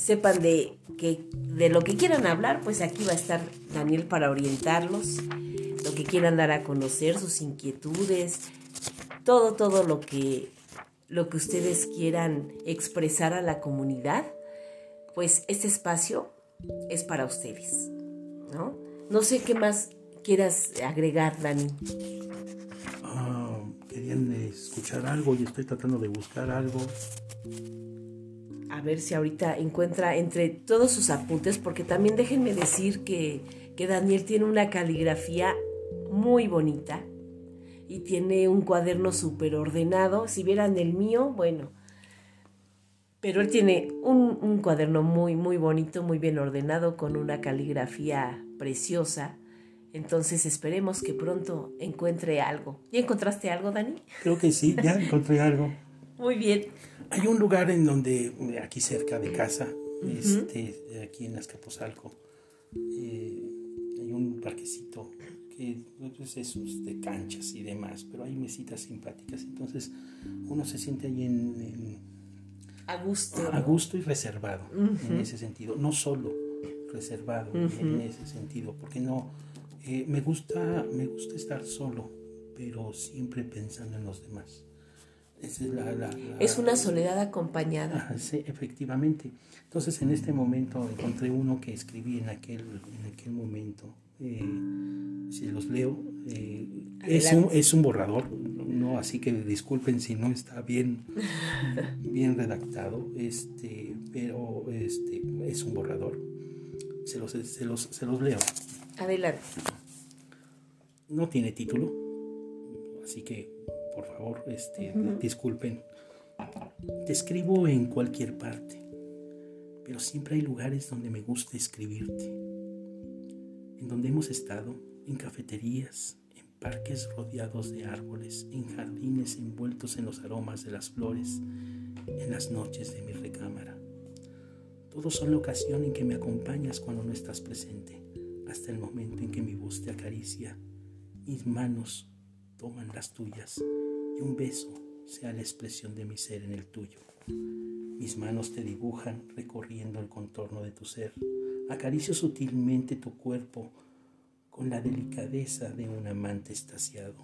sepan de, que, de lo que quieran hablar, pues aquí va a estar Daniel para orientarlos, lo que quieran dar a conocer, sus inquietudes, todo, todo lo que lo que ustedes quieran expresar a la comunidad, pues este espacio es para ustedes, ¿no? No sé qué más quieras agregar, Dani. Ah, querían escuchar algo y estoy tratando de buscar algo. A ver si ahorita encuentra entre todos sus apuntes, porque también déjenme decir que, que Daniel tiene una caligrafía muy bonita y tiene un cuaderno súper ordenado. Si vieran el mío, bueno, pero él tiene un, cuaderno muy, muy bonito, muy bien ordenado, con una caligrafía preciosa. Entonces esperemos que pronto encuentre algo. ¿Ya encontraste algo, Dani? Creo que sí, ya encontré algo. <laughs> Muy bien. Hay un lugar en donde, aquí cerca de casa, este, aquí en Azcapotzalco, eh, hay un parquecito pues esos de canchas y demás, pero hay mesitas simpáticas, entonces uno se siente ahí en, a gusto, a gusto y reservado en ese sentido, no solo reservado en ese sentido, porque no eh, me gusta me gusta estar solo, pero siempre pensando en los demás. Es, es una soledad acompañada. sí, efectivamente. Entonces en este momento encontré uno que escribí en aquel, en aquel momento eh, si los leo, eh, es, un, es un borrador, no así que disculpen si no está bien, <laughs> bien redactado, este, pero este, es un borrador. Se los, se los, se los leo. Adelante. No tiene título, así que por favor este, disculpen. Te escribo en cualquier parte, pero siempre hay lugares donde me gusta escribirte en donde hemos estado, en cafeterías, en parques rodeados de árboles, en jardines envueltos en los aromas de las flores, en las noches de mi recámara. Todos son la ocasión en que me acompañas cuando no estás presente, hasta el momento en que mi voz te acaricia, mis manos toman las tuyas un beso sea la expresión de mi ser en el tuyo. Mis manos te dibujan recorriendo el contorno de tu ser Acaricio sutilmente tu cuerpo con la delicadeza de un amante estasiado.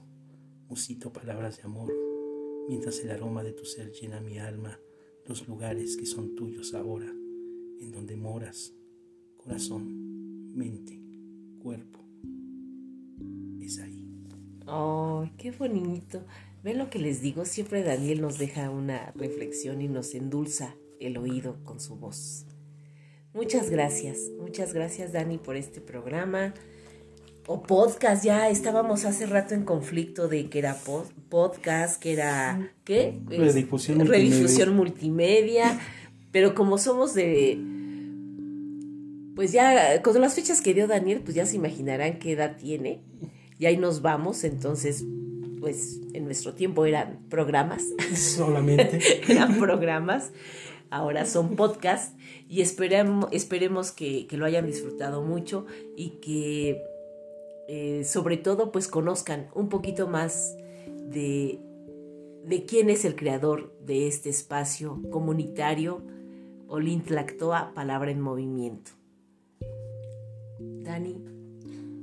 Musito palabras de amor, mientras el aroma de tu ser llena mi alma, los lugares que son tuyos ahora, en donde moras, corazón, mente, cuerpo. Es ahí. ¡Oh, qué bonito! ¿Ven lo que les digo? Siempre Daniel nos deja una reflexión y nos endulza el oído con su voz. Muchas gracias, muchas gracias Dani por este programa o podcast. Ya estábamos hace rato en conflicto de que era podcast, que era ¿qué? Redifusión, multimedia. Redifusión multimedia. Pero como somos de pues ya con las fechas que dio Daniel, pues ya se imaginarán qué edad tiene. Y ahí nos vamos, entonces pues en nuestro tiempo eran programas. Solamente. <laughs> eran programas ahora son podcasts y esperemos, esperemos que, lo hayan disfrutado mucho y que eh, sobre todo pues conozcan un poquito más de, de quién es el creador de este espacio comunitario Olintlactoa, palabra en movimiento. Dani.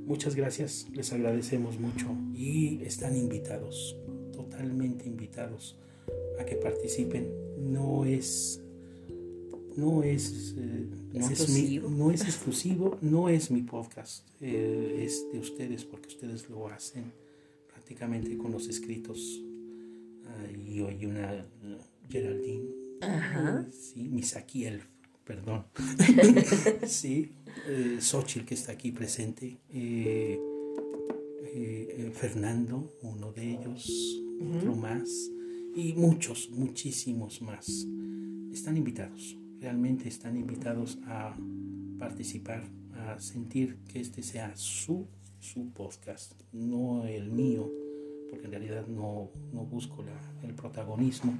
Muchas gracias, les agradecemos mucho y están invitados, totalmente invitados a que participen. No es no es, eh, no, es no es exclusivo, no es mi podcast, eh, es de ustedes porque ustedes lo hacen prácticamente con los escritos. y hoy una Geraldine, Ajá. sí, Misakiel, perdón, <laughs> sí, eh, Xochitl que está aquí presente, eh, Fernando, uno de ellos, otro más, y muchos, muchísimos más. Están invitados realmente están invitados a participar, a sentir que este sea su, su podcast, no el mío, porque en realidad no, no busco la, el protagonismo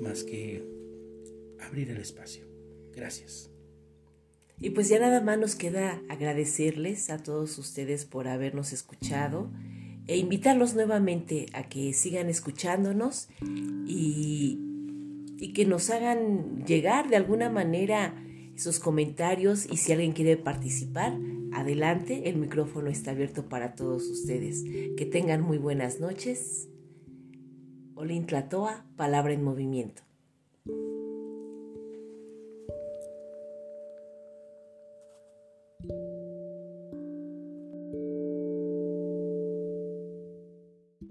más que abrir el espacio. Gracias. Y pues ya nada más nos queda agradecerles a todos ustedes por habernos escuchado e invitarlos nuevamente a que sigan escuchándonos y que nos hagan llegar de alguna manera esos comentarios y si alguien quiere participar, adelante, el micrófono está abierto para todos ustedes. Que tengan muy buenas noches. Olin Tlatoa, palabra en movimiento.